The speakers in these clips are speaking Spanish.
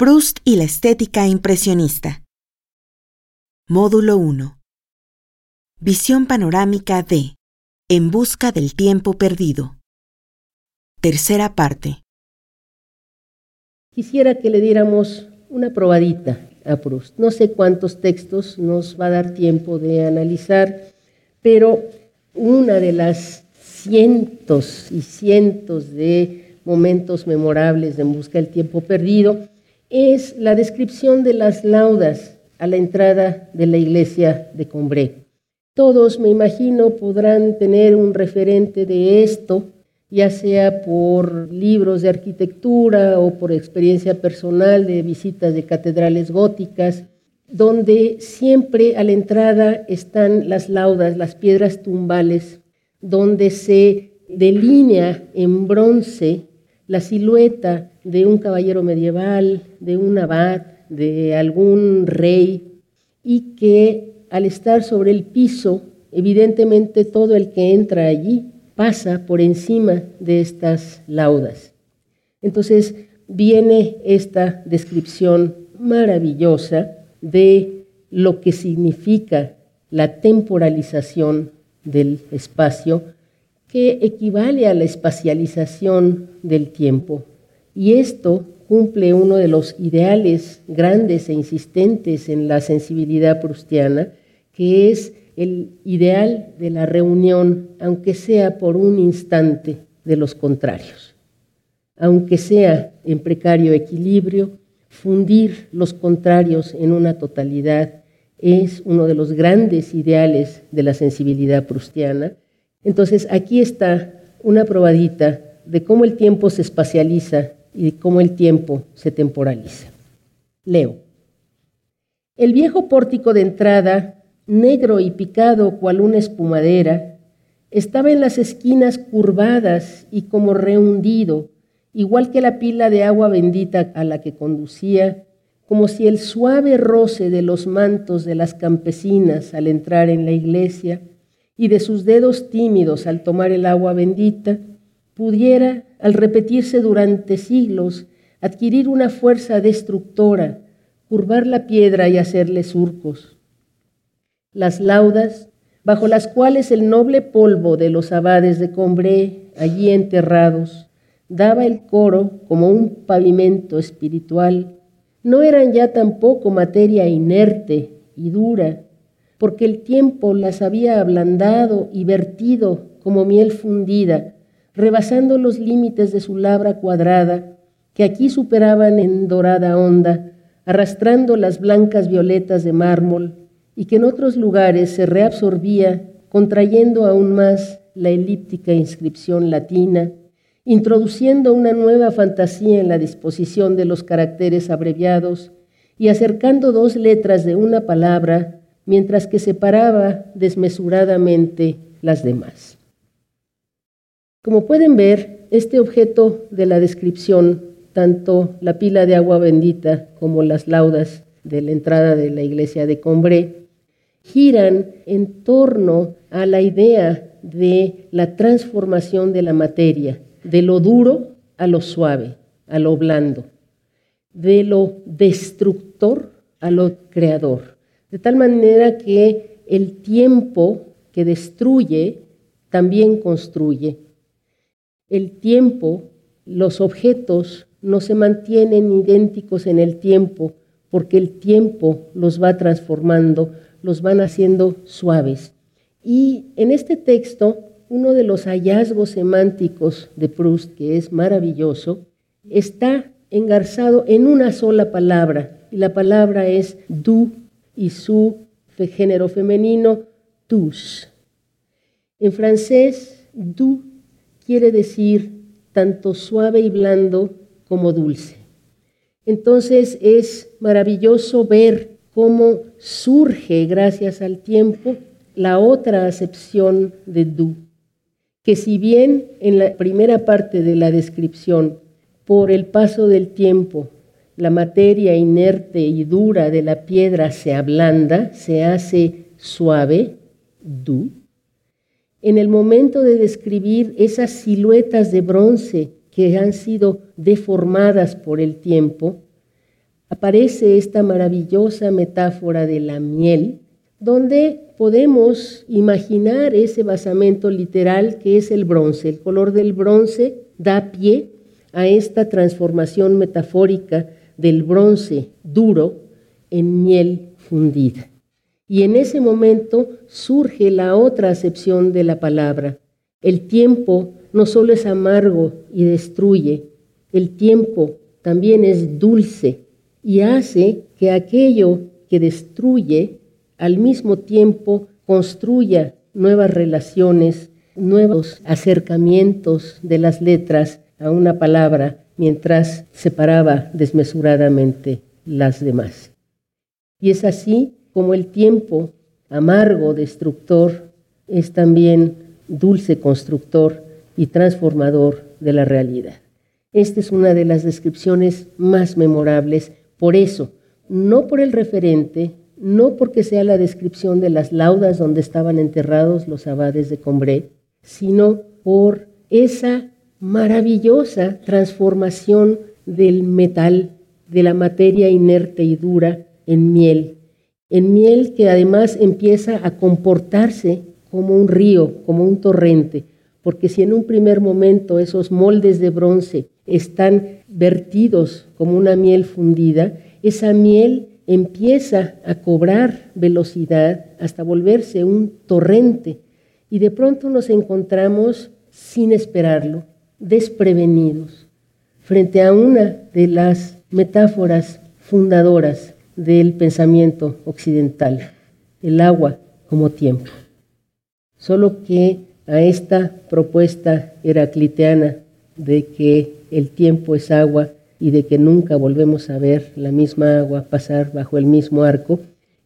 Proust y la estética impresionista. Módulo 1. Visión panorámica de En busca del tiempo perdido. Tercera parte. Quisiera que le diéramos una probadita a Proust. No sé cuántos textos nos va a dar tiempo de analizar, pero una de las cientos y cientos de momentos memorables de En busca del tiempo perdido es la descripción de las laudas a la entrada de la iglesia de Combré. Todos, me imagino, podrán tener un referente de esto, ya sea por libros de arquitectura o por experiencia personal de visitas de catedrales góticas, donde siempre a la entrada están las laudas, las piedras tumbales, donde se delinea en bronce la silueta de un caballero medieval, de un abad, de algún rey, y que al estar sobre el piso, evidentemente todo el que entra allí pasa por encima de estas laudas. Entonces viene esta descripción maravillosa de lo que significa la temporalización del espacio que equivale a la espacialización del tiempo. Y esto cumple uno de los ideales grandes e insistentes en la sensibilidad prustiana, que es el ideal de la reunión, aunque sea por un instante, de los contrarios. Aunque sea en precario equilibrio, fundir los contrarios en una totalidad es uno de los grandes ideales de la sensibilidad prustiana entonces aquí está una probadita de cómo el tiempo se espacializa y de cómo el tiempo se temporaliza. Leo. El viejo pórtico de entrada, negro y picado cual una espumadera, estaba en las esquinas curvadas y como rehundido, igual que la pila de agua bendita a la que conducía, como si el suave roce de los mantos de las campesinas al entrar en la iglesia y de sus dedos tímidos al tomar el agua bendita, pudiera, al repetirse durante siglos, adquirir una fuerza destructora, curvar la piedra y hacerle surcos. Las laudas, bajo las cuales el noble polvo de los abades de Combré, allí enterrados, daba el coro como un pavimento espiritual, no eran ya tampoco materia inerte y dura, porque el tiempo las había ablandado y vertido como miel fundida, rebasando los límites de su labra cuadrada, que aquí superaban en dorada onda, arrastrando las blancas violetas de mármol, y que en otros lugares se reabsorbía, contrayendo aún más la elíptica inscripción latina, introduciendo una nueva fantasía en la disposición de los caracteres abreviados y acercando dos letras de una palabra mientras que separaba desmesuradamente las demás. Como pueden ver, este objeto de la descripción, tanto la pila de agua bendita como las laudas de la entrada de la iglesia de Combré, giran en torno a la idea de la transformación de la materia, de lo duro a lo suave, a lo blando, de lo destructor a lo creador. De tal manera que el tiempo que destruye también construye. El tiempo, los objetos no se mantienen idénticos en el tiempo porque el tiempo los va transformando, los van haciendo suaves. Y en este texto, uno de los hallazgos semánticos de Proust, que es maravilloso, está engarzado en una sola palabra, y la palabra es du y su género femenino, tous. En francés, doux quiere decir tanto suave y blando como dulce. Entonces es maravilloso ver cómo surge, gracias al tiempo, la otra acepción de du, que si bien en la primera parte de la descripción, por el paso del tiempo, la materia inerte y dura de la piedra se ablanda, se hace suave, du. En el momento de describir esas siluetas de bronce que han sido deformadas por el tiempo, aparece esta maravillosa metáfora de la miel, donde podemos imaginar ese basamento literal que es el bronce. El color del bronce da pie a esta transformación metafórica del bronce duro en miel fundida. Y en ese momento surge la otra acepción de la palabra. El tiempo no solo es amargo y destruye, el tiempo también es dulce y hace que aquello que destruye al mismo tiempo construya nuevas relaciones, nuevos acercamientos de las letras a una palabra mientras separaba desmesuradamente las demás. Y es así como el tiempo amargo destructor es también dulce constructor y transformador de la realidad. Esta es una de las descripciones más memorables, por eso, no por el referente, no porque sea la descripción de las laudas donde estaban enterrados los abades de Combré, sino por esa maravillosa transformación del metal, de la materia inerte y dura, en miel, en miel que además empieza a comportarse como un río, como un torrente, porque si en un primer momento esos moldes de bronce están vertidos como una miel fundida, esa miel empieza a cobrar velocidad hasta volverse un torrente. Y de pronto nos encontramos sin esperarlo, desprevenidos, frente a una de las metáforas fundadoras del pensamiento occidental, el agua como tiempo. Solo que a esta propuesta heracliteana de que el tiempo es agua y de que nunca volvemos a ver la misma agua pasar bajo el mismo arco,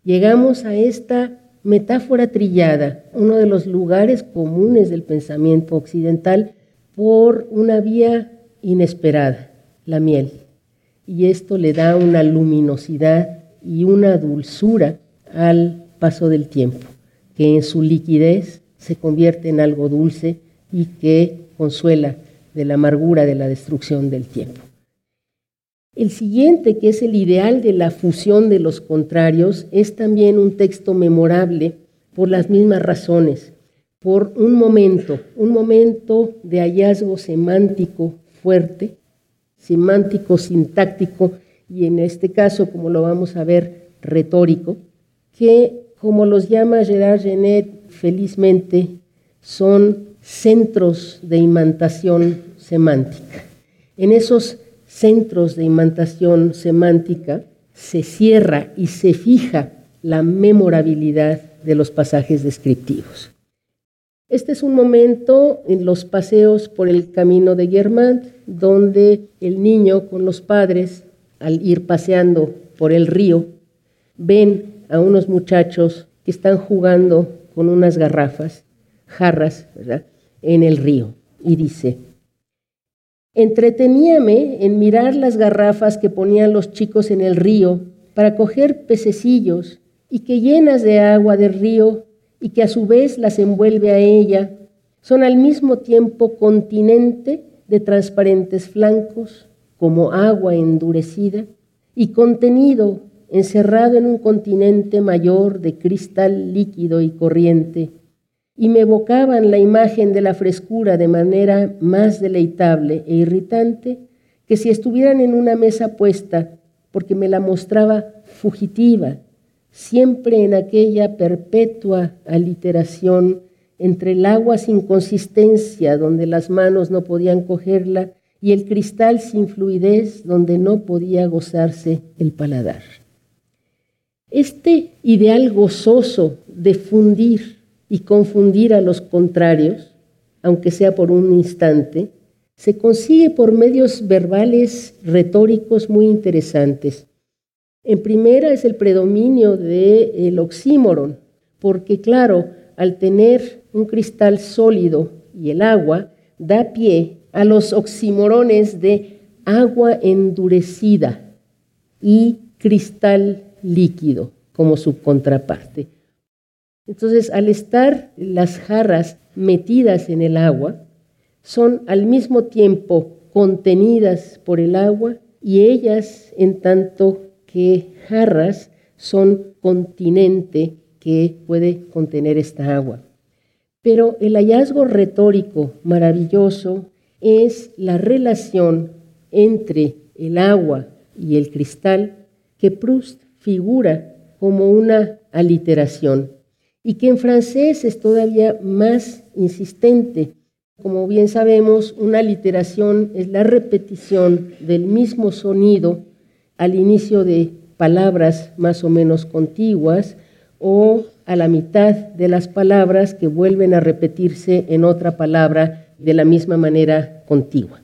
llegamos a esta metáfora trillada, uno de los lugares comunes del pensamiento occidental, por una vía inesperada, la miel. Y esto le da una luminosidad y una dulzura al paso del tiempo, que en su liquidez se convierte en algo dulce y que consuela de la amargura de la destrucción del tiempo. El siguiente, que es el ideal de la fusión de los contrarios, es también un texto memorable por las mismas razones, por un momento, un momento de hallazgo semántico fuerte, semántico, sintáctico y en este caso, como lo vamos a ver, retórico, que como los llama Gerard Genet felizmente, son centros de imantación semántica. En esos centros de imantación semántica se cierra y se fija la memorabilidad de los pasajes descriptivos. Este es un momento en los paseos por el camino de Guermant, donde el niño con los padres, al ir paseando por el río, ven a unos muchachos que están jugando con unas garrafas, jarras, ¿verdad? en el río. Y dice, entreteníame en mirar las garrafas que ponían los chicos en el río para coger pececillos y que llenas de agua del río y que a su vez las envuelve a ella, son al mismo tiempo continente de transparentes flancos, como agua endurecida, y contenido encerrado en un continente mayor de cristal líquido y corriente, y me evocaban la imagen de la frescura de manera más deleitable e irritante que si estuvieran en una mesa puesta, porque me la mostraba fugitiva, siempre en aquella perpetua aliteración entre el agua sin consistencia, donde las manos no podían cogerla, y el cristal sin fluidez, donde no podía gozarse el paladar. Este ideal gozoso de fundir y confundir a los contrarios, aunque sea por un instante, se consigue por medios verbales retóricos muy interesantes. En primera es el predominio del oxímoron, porque claro, al tener un cristal sólido y el agua, da pie a los oxímorones de agua endurecida y cristal líquido como su contraparte. Entonces, al estar las jarras metidas en el agua, son al mismo tiempo contenidas por el agua y ellas en tanto que jarras son continente que puede contener esta agua. Pero el hallazgo retórico maravilloso es la relación entre el agua y el cristal que Proust figura como una aliteración y que en francés es todavía más insistente. Como bien sabemos, una aliteración es la repetición del mismo sonido al inicio de palabras más o menos contiguas o a la mitad de las palabras que vuelven a repetirse en otra palabra de la misma manera contigua.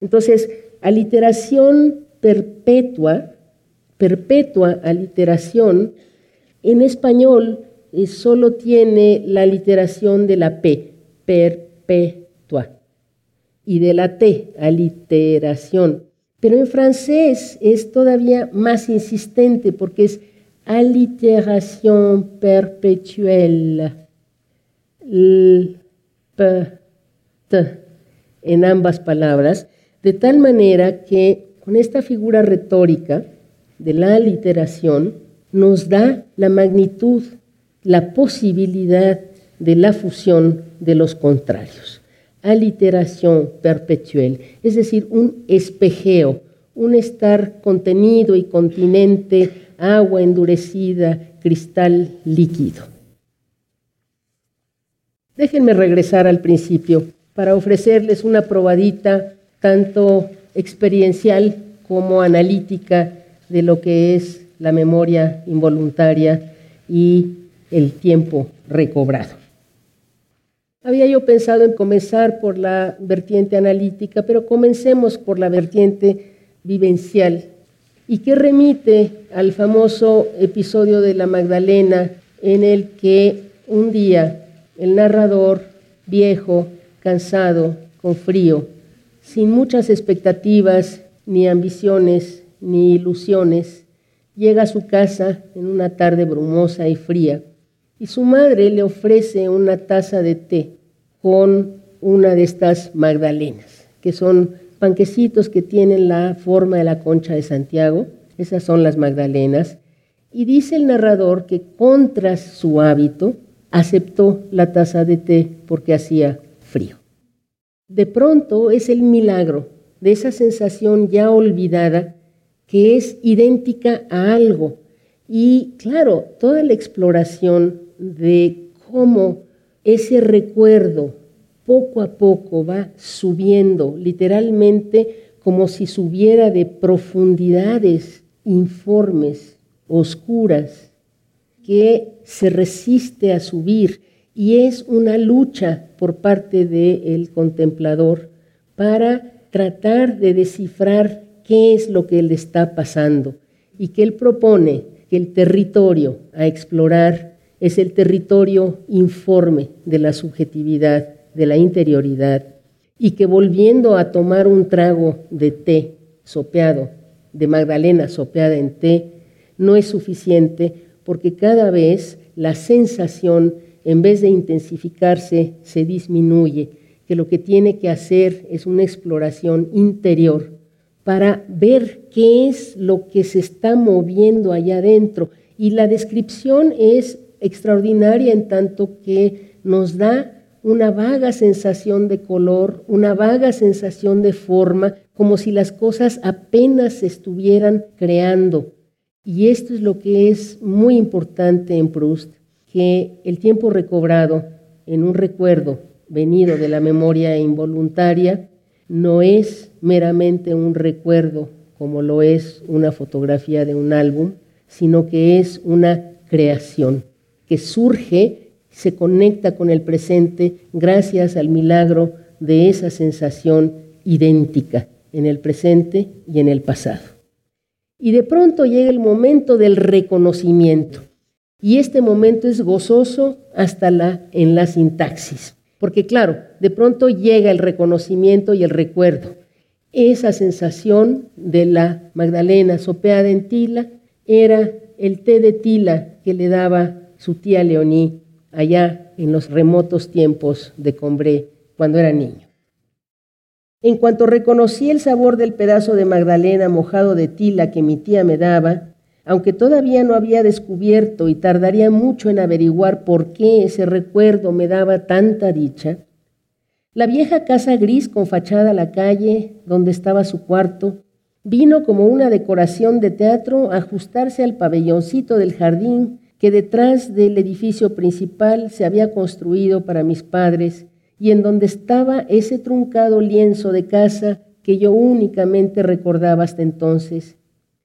Entonces, aliteración perpetua, perpetua aliteración, en español eh, solo tiene la aliteración de la P, perpetua, y de la T, aliteración. Pero en francés es todavía más insistente porque es allitération perpétuelle. en ambas palabras, de tal manera que con esta figura retórica de la aliteración nos da la magnitud, la posibilidad de la fusión de los contrarios. Aliteración perpetuelle, es decir, un espejeo, un estar contenido y continente agua endurecida, cristal líquido. Déjenme regresar al principio para ofrecerles una probadita tanto experiencial como analítica de lo que es la memoria involuntaria y el tiempo recobrado. Había yo pensado en comenzar por la vertiente analítica, pero comencemos por la vertiente vivencial. Y que remite al famoso episodio de la Magdalena en el que un día el narrador, viejo, cansado, con frío, sin muchas expectativas, ni ambiciones, ni ilusiones, llega a su casa en una tarde brumosa y fría y su madre le ofrece una taza de té con una de estas magdalenas, que son panquecitos que tienen la forma de la concha de Santiago, esas son las Magdalenas, y dice el narrador que contra su hábito aceptó la taza de té porque hacía frío. De pronto es el milagro de esa sensación ya olvidada que es idéntica a algo. Y claro, toda la exploración de cómo ese recuerdo poco a poco va subiendo, literalmente como si subiera de profundidades informes, oscuras, que se resiste a subir. Y es una lucha por parte del contemplador para tratar de descifrar qué es lo que le está pasando y que él propone que el territorio a explorar es el territorio informe de la subjetividad de la interioridad y que volviendo a tomar un trago de té sopeado, de Magdalena sopeada en té, no es suficiente porque cada vez la sensación, en vez de intensificarse, se disminuye, que lo que tiene que hacer es una exploración interior para ver qué es lo que se está moviendo allá adentro. Y la descripción es extraordinaria en tanto que nos da una vaga sensación de color, una vaga sensación de forma, como si las cosas apenas se estuvieran creando. Y esto es lo que es muy importante en Proust, que el tiempo recobrado en un recuerdo venido de la memoria involuntaria no es meramente un recuerdo como lo es una fotografía de un álbum, sino que es una creación que surge se conecta con el presente gracias al milagro de esa sensación idéntica en el presente y en el pasado. Y de pronto llega el momento del reconocimiento. Y este momento es gozoso hasta la, en la sintaxis. Porque claro, de pronto llega el reconocimiento y el recuerdo. Esa sensación de la Magdalena sopeada en tila era el té de tila que le daba su tía Leoní allá en los remotos tiempos de Combré cuando era niño. En cuanto reconocí el sabor del pedazo de Magdalena mojado de tila que mi tía me daba, aunque todavía no había descubierto y tardaría mucho en averiguar por qué ese recuerdo me daba tanta dicha, la vieja casa gris con fachada a la calle, donde estaba su cuarto, vino como una decoración de teatro a ajustarse al pabelloncito del jardín que detrás del edificio principal se había construido para mis padres y en donde estaba ese truncado lienzo de casa que yo únicamente recordaba hasta entonces.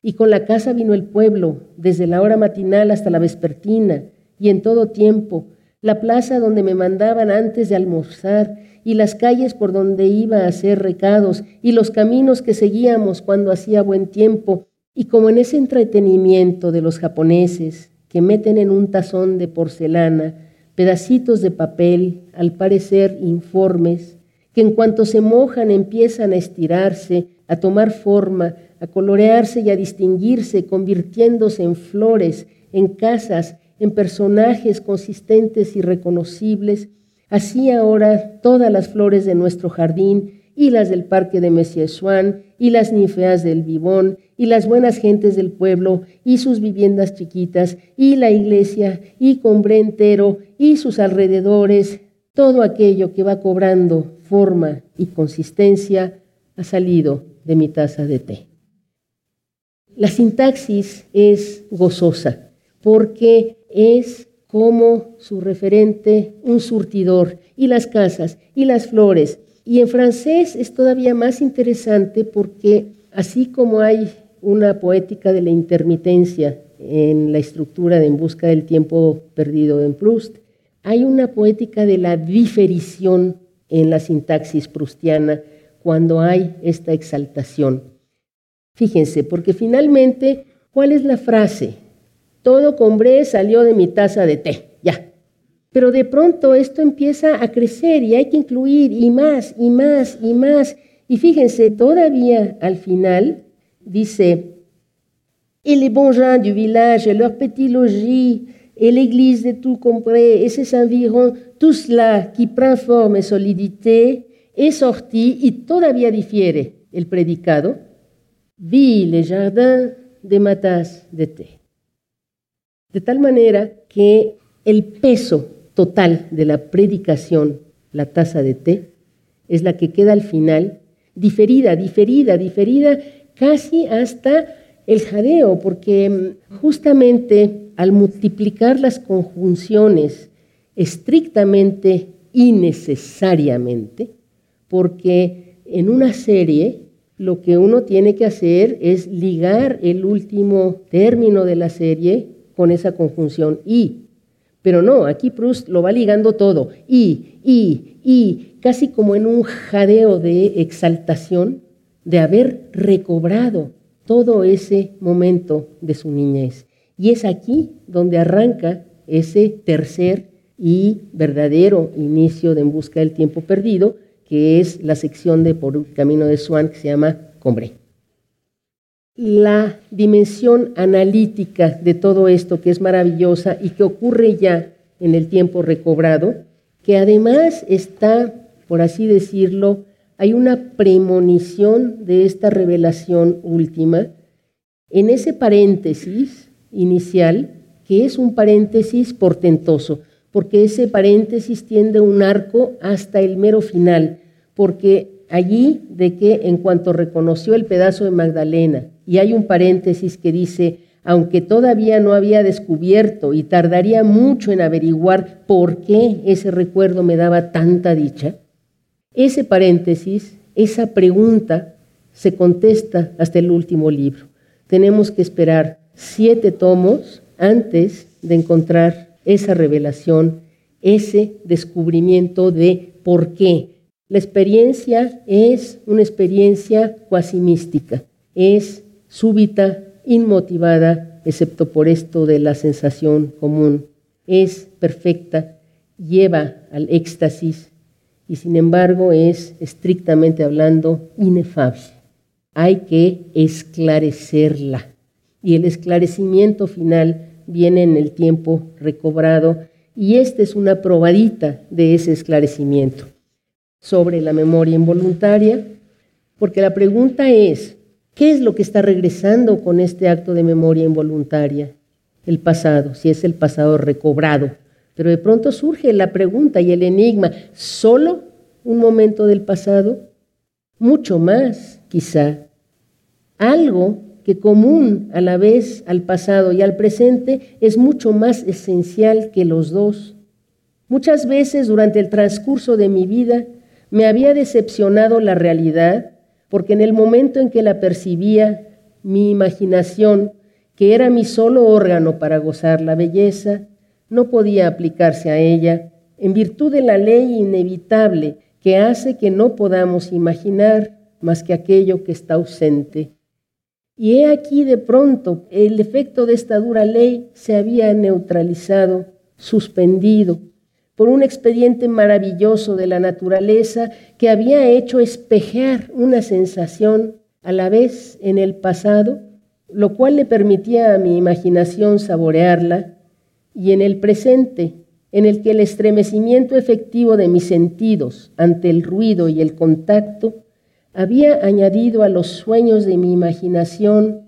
Y con la casa vino el pueblo, desde la hora matinal hasta la vespertina, y en todo tiempo, la plaza donde me mandaban antes de almorzar, y las calles por donde iba a hacer recados, y los caminos que seguíamos cuando hacía buen tiempo, y como en ese entretenimiento de los japoneses, que meten en un tazón de porcelana pedacitos de papel, al parecer informes, que en cuanto se mojan empiezan a estirarse, a tomar forma, a colorearse y a distinguirse, convirtiéndose en flores, en casas, en personajes consistentes y reconocibles, así ahora todas las flores de nuestro jardín y las del parque de Messier Swan y las ninfeas del Vivón y las buenas gentes del pueblo y sus viviendas chiquitas y la iglesia y Combré entero y sus alrededores, todo aquello que va cobrando forma y consistencia ha salido de mi taza de té. La sintaxis es gozosa porque es como su referente un surtidor y las casas y las flores. Y en francés es todavía más interesante porque así como hay una poética de la intermitencia en la estructura de En busca del tiempo perdido en Proust, hay una poética de la diferición en la sintaxis prustiana cuando hay esta exaltación. Fíjense, porque finalmente, ¿cuál es la frase? Todo combré salió de mi taza de té. Pero de pronto esto empieza a crecer y hay que incluir y más y más y más. Y fíjense, todavía al final dice, et les bons gens du village, et leurs petits logis, et l'église de tout compris, et ses environs, tout cela qui prend forme et solidité, est sorti, y todavía difiere el predicado, vi les jardins de matas de té. De tal manera que el peso total de la predicación, la taza de té, es la que queda al final, diferida, diferida, diferida, casi hasta el jadeo, porque mm, justamente al multiplicar las conjunciones estrictamente y necesariamente, porque en una serie lo que uno tiene que hacer es ligar el último término de la serie con esa conjunción y. Pero no, aquí Proust lo va ligando todo. Y, y, y, casi como en un jadeo de exaltación de haber recobrado todo ese momento de su niñez. Y es aquí donde arranca ese tercer y verdadero inicio de En Busca del Tiempo Perdido, que es la sección de Por Camino de Swan que se llama Combré. La dimensión analítica de todo esto, que es maravillosa y que ocurre ya en el tiempo recobrado, que además está, por así decirlo, hay una premonición de esta revelación última en ese paréntesis inicial, que es un paréntesis portentoso, porque ese paréntesis tiende un arco hasta el mero final, porque allí de que en cuanto reconoció el pedazo de Magdalena, y hay un paréntesis que dice, aunque todavía no había descubierto y tardaría mucho en averiguar por qué ese recuerdo me daba tanta dicha, ese paréntesis, esa pregunta, se contesta hasta el último libro. Tenemos que esperar siete tomos antes de encontrar esa revelación, ese descubrimiento de por qué. La experiencia es una experiencia cuasi mística, es súbita, inmotivada, excepto por esto de la sensación común, es perfecta, lleva al éxtasis, y sin embargo es, estrictamente hablando, inefable. Hay que esclarecerla. Y el esclarecimiento final viene en el tiempo recobrado y esta es una probadita de ese esclarecimiento. Sobre la memoria involuntaria, Porque la pregunta es, ¿qué es lo que está regresando con este acto de memoria involuntaria? El pasado, si es el pasado recobrado. Pero de pronto surge la pregunta y el enigma, ¿solo un momento del pasado? Mucho más, quizá. Algo que común a la vez al pasado y al presente es mucho más esencial que los dos. Muchas veces durante el transcurso de mi vida me había decepcionado la realidad porque en el momento en que la percibía, mi imaginación, que era mi solo órgano para gozar la belleza, no podía aplicarse a ella en virtud de la ley inevitable que hace que no podamos imaginar más que aquello que está ausente. Y he aquí de pronto el efecto de esta dura ley se había neutralizado, suspendido, por un expediente maravilloso de la naturaleza que había hecho espejear una sensación a la vez en el pasado, lo cual le permitía a mi imaginación saborearla, y en el presente, en el que el estremecimiento efectivo de mis sentidos ante el ruido y el contacto había añadido a los sueños de mi imaginación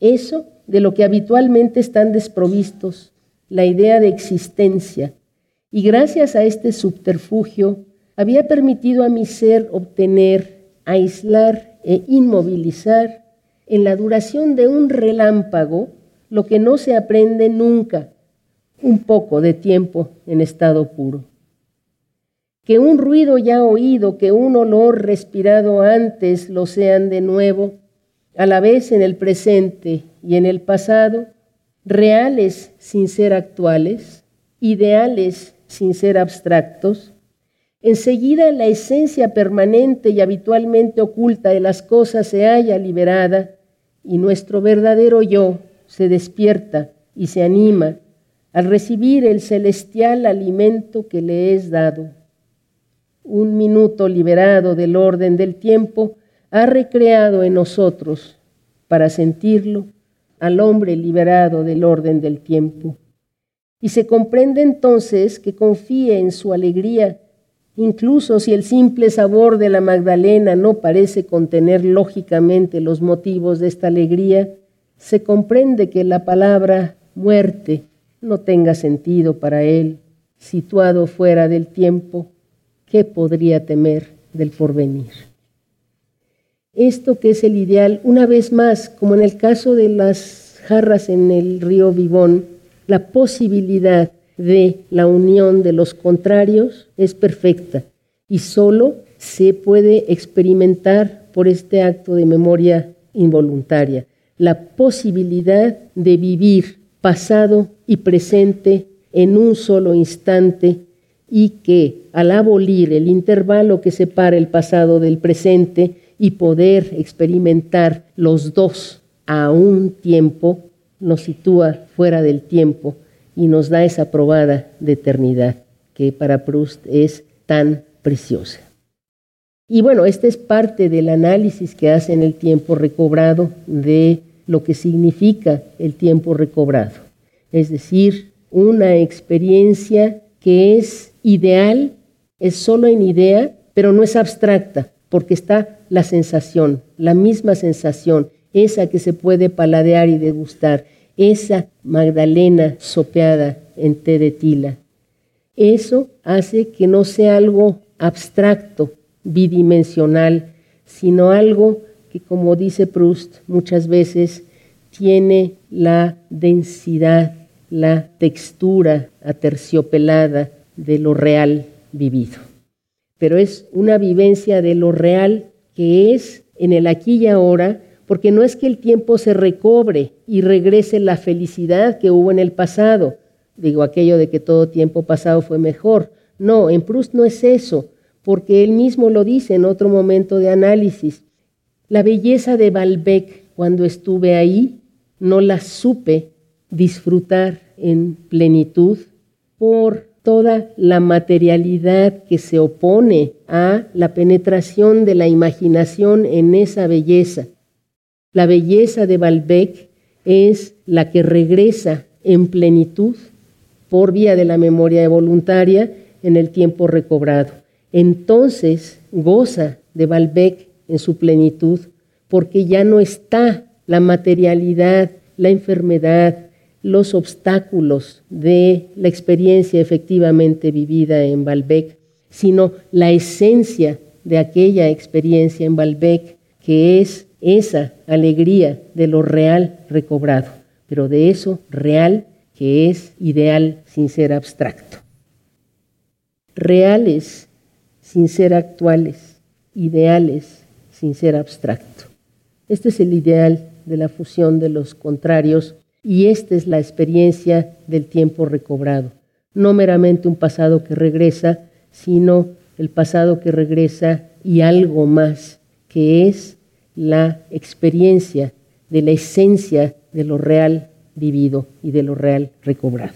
eso de lo que habitualmente están desprovistos, la idea de existencia, y gracias a este subterfugio había permitido a mi ser obtener, aislar e inmovilizar en la duración de un relámpago lo que no se aprende nunca, un poco de tiempo en estado puro. Que un ruido ya oído, que un olor respirado antes lo sean de nuevo, a la vez en el presente y en el pasado, reales sin ser actuales, ideales sin ser abstractos, enseguida la esencia permanente y habitualmente oculta de las cosas se halla liberada y nuestro verdadero yo se despierta y se anima al recibir el celestial alimento que le es dado un minuto liberado del orden del tiempo, ha recreado en nosotros, para sentirlo, al hombre liberado del orden del tiempo. Y se comprende entonces que confíe en su alegría, incluso si el simple sabor de la Magdalena no parece contener lógicamente los motivos de esta alegría, se comprende que la palabra muerte no tenga sentido para él, situado fuera del tiempo, ¿qué podría temer del porvenir? Esto que es el ideal, una vez más, como en el caso de las jarras en el río Vivón, la posibilidad de la unión de los contrarios es perfecta y solo se puede experimentar por este acto de memoria involuntaria, la posibilidad de vivir pasado y presente en un solo instante y que al abolir el intervalo que separa el pasado del presente y poder experimentar los dos a un tiempo, nos sitúa fuera del tiempo y nos da esa probada de eternidad que para Proust es tan preciosa. Y bueno, este es parte del análisis que hace en el tiempo recobrado de lo que significa el tiempo recobrado, es decir, una experiencia que es ideal, es solo en idea, pero no es abstracta, porque está la sensación, la misma sensación, esa que se puede paladear y degustar, esa Magdalena sopeada en té de tila. Eso hace que no sea algo abstracto, bidimensional, sino algo que, como dice Proust muchas veces, tiene la densidad, la textura aterciopelada de lo real vivido. Pero es una vivencia de lo real que es en el aquí y ahora, porque no es que el tiempo se recobre y regrese la felicidad que hubo en el pasado. Digo aquello de que todo tiempo pasado fue mejor. No, en Proust no es eso, porque él mismo lo dice en otro momento de análisis. La belleza de Balbec cuando estuve ahí no la supe disfrutar en plenitud por toda la materialidad que se opone a la penetración de la imaginación en esa belleza. La belleza de Balbec es la que regresa en plenitud por vía de la memoria voluntaria en el tiempo recobrado. Entonces goza de Balbec en su plenitud, porque ya no está la materialidad, la enfermedad, los obstáculos de la experiencia efectivamente vivida en Balbec, sino la esencia de aquella experiencia en Balbec, que es esa alegría de lo real recobrado, pero de eso real que es ideal sin ser abstracto. Reales sin ser actuales, ideales sin ser abstracto. Este es el ideal de la fusión de los contrarios y esta es la experiencia del tiempo recobrado. No meramente un pasado que regresa, sino el pasado que regresa y algo más, que es la experiencia de la esencia de lo real vivido y de lo real recobrado.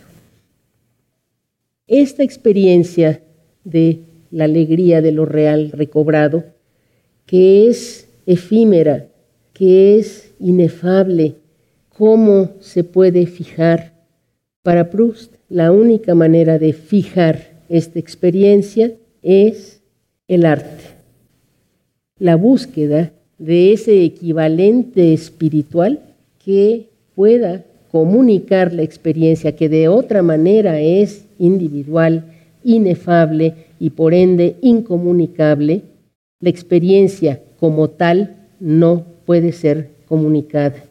Esta experiencia de la alegría de lo real recobrado, que es efímera, que es inefable, ¿cómo se puede fijar? Para Proust, la única manera de fijar esta experiencia es el arte. La búsqueda de ese equivalente espiritual que pueda comunicar la experiencia que de otra manera es individual, inefable y por ende incomunicable, la experiencia como tal no puede ser comunicada.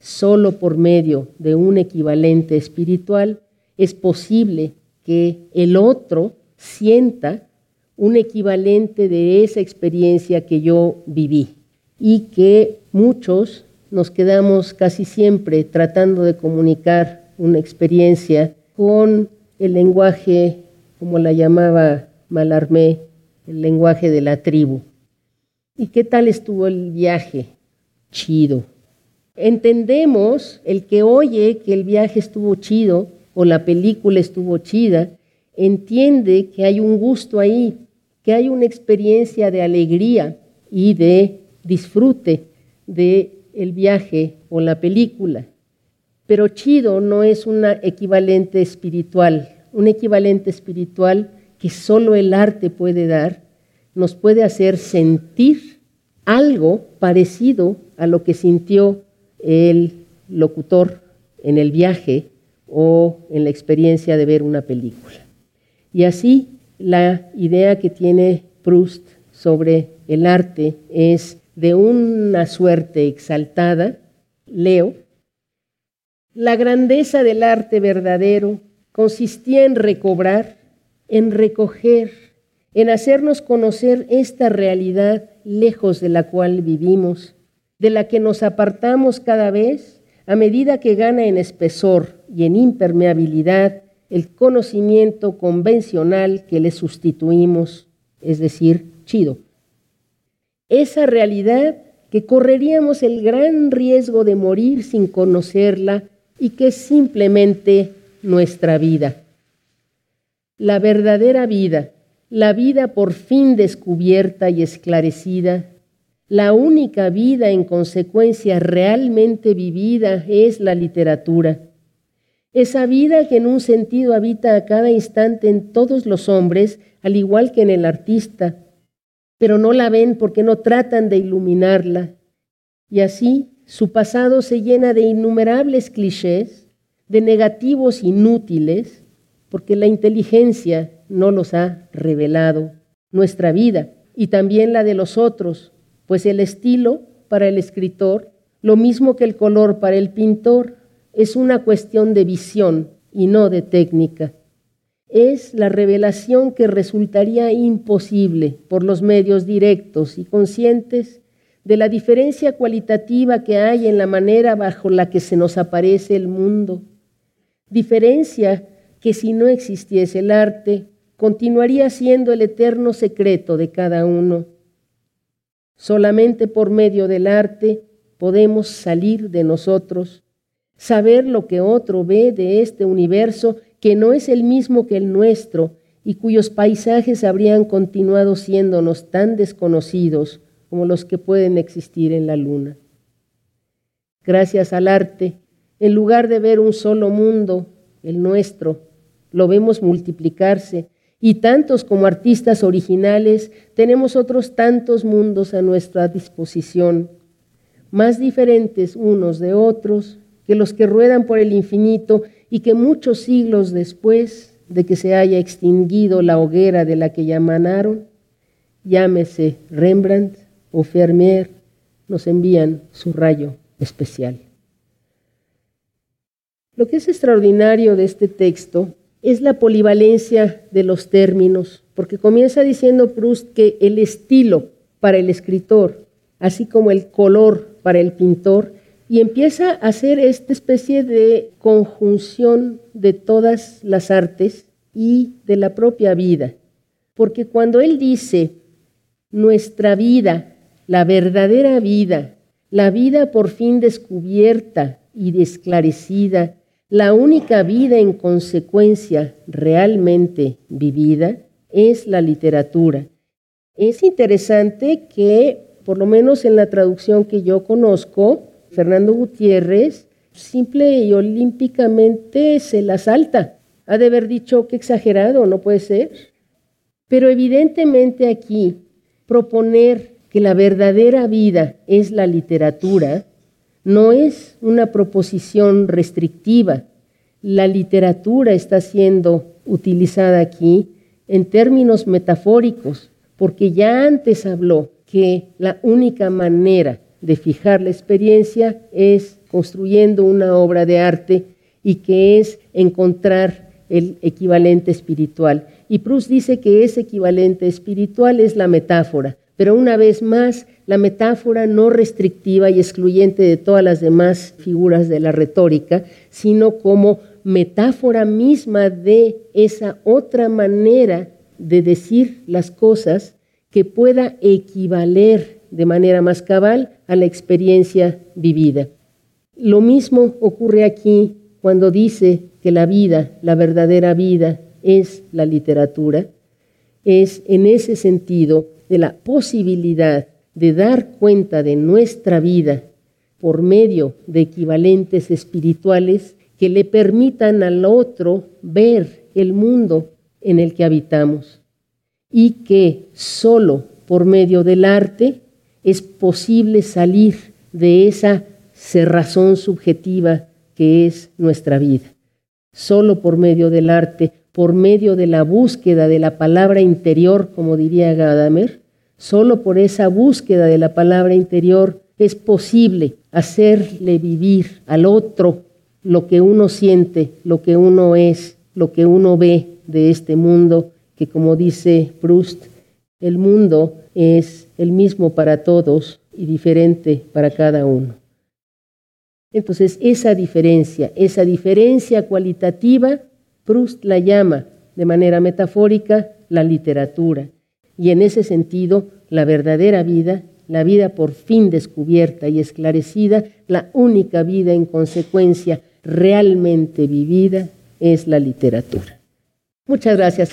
Solo por medio de un equivalente espiritual es posible que el otro sienta un equivalente de esa experiencia que yo viví y que muchos nos quedamos casi siempre tratando de comunicar una experiencia con el lenguaje, como la llamaba Malarmé, el lenguaje de la tribu. ¿Y qué tal estuvo el viaje? Chido. Entendemos el que oye que el viaje estuvo chido o la película estuvo chida, entiende que hay un gusto ahí, que hay una experiencia de alegría y de disfrute de el viaje o la película. Pero chido no es un equivalente espiritual, un equivalente espiritual que solo el arte puede dar, nos puede hacer sentir algo parecido a lo que sintió el locutor en el viaje o en la experiencia de ver una película. Y así la idea que tiene Proust sobre el arte es de una suerte exaltada, leo, la grandeza del arte verdadero consistía en recobrar, en recoger, en hacernos conocer esta realidad lejos de la cual vivimos, de la que nos apartamos cada vez a medida que gana en espesor y en impermeabilidad el conocimiento convencional que le sustituimos, es decir, chido esa realidad que correríamos el gran riesgo de morir sin conocerla y que es simplemente nuestra vida. La verdadera vida, la vida por fin descubierta y esclarecida, la única vida en consecuencia realmente vivida es la literatura. Esa vida que en un sentido habita a cada instante en todos los hombres, al igual que en el artista, pero no la ven porque no tratan de iluminarla. Y así su pasado se llena de innumerables clichés, de negativos inútiles, porque la inteligencia no los ha revelado. Nuestra vida y también la de los otros, pues el estilo para el escritor, lo mismo que el color para el pintor, es una cuestión de visión y no de técnica es la revelación que resultaría imposible por los medios directos y conscientes de la diferencia cualitativa que hay en la manera bajo la que se nos aparece el mundo. Diferencia que si no existiese el arte, continuaría siendo el eterno secreto de cada uno. Solamente por medio del arte podemos salir de nosotros, saber lo que otro ve de este universo que no es el mismo que el nuestro y cuyos paisajes habrían continuado siéndonos tan desconocidos como los que pueden existir en la luna. Gracias al arte, en lugar de ver un solo mundo, el nuestro, lo vemos multiplicarse y tantos como artistas originales, tenemos otros tantos mundos a nuestra disposición, más diferentes unos de otros que los que ruedan por el infinito y que muchos siglos después de que se haya extinguido la hoguera de la que ya emanaron, llámese Rembrandt o Fermier, nos envían su rayo especial. Lo que es extraordinario de este texto es la polivalencia de los términos, porque comienza diciendo Proust que el estilo para el escritor, así como el color para el pintor, y empieza a hacer esta especie de conjunción de todas las artes y de la propia vida. Porque cuando él dice, nuestra vida, la verdadera vida, la vida por fin descubierta y esclarecida, la única vida en consecuencia realmente vivida es la literatura. Es interesante que, por lo menos en la traducción que yo conozco, Fernando Gutiérrez simple y olímpicamente se la salta. Ha de haber dicho que exagerado, no puede ser. Pero evidentemente aquí proponer que la verdadera vida es la literatura no es una proposición restrictiva. La literatura está siendo utilizada aquí en términos metafóricos, porque ya antes habló que la única manera de fijar la experiencia es construyendo una obra de arte y que es encontrar el equivalente espiritual. Y Proust dice que ese equivalente espiritual es la metáfora, pero una vez más, la metáfora no restrictiva y excluyente de todas las demás figuras de la retórica, sino como metáfora misma de esa otra manera de decir las cosas que pueda equivaler de manera más cabal a la experiencia vivida. Lo mismo ocurre aquí cuando dice que la vida, la verdadera vida, es la literatura. Es en ese sentido de la posibilidad de dar cuenta de nuestra vida por medio de equivalentes espirituales que le permitan al otro ver el mundo en el que habitamos y que solo por medio del arte es posible salir de esa cerrazón subjetiva que es nuestra vida. Solo por medio del arte, por medio de la búsqueda de la palabra interior, como diría Gadamer, Solo por esa búsqueda de la palabra interior es posible hacerle vivir al otro lo que uno siente, lo que uno es, lo que uno ve de este mundo, que como dice Proust, el mundo es el mismo para todos y diferente para cada uno. Entonces, esa diferencia, esa diferencia cualitativa, Proust la llama de manera metafórica la literatura y en ese sentido la verdadera vida, la vida por fin descubierta y esclarecida, la única vida en consecuencia realmente vivida es la literatura. Muchas gracias.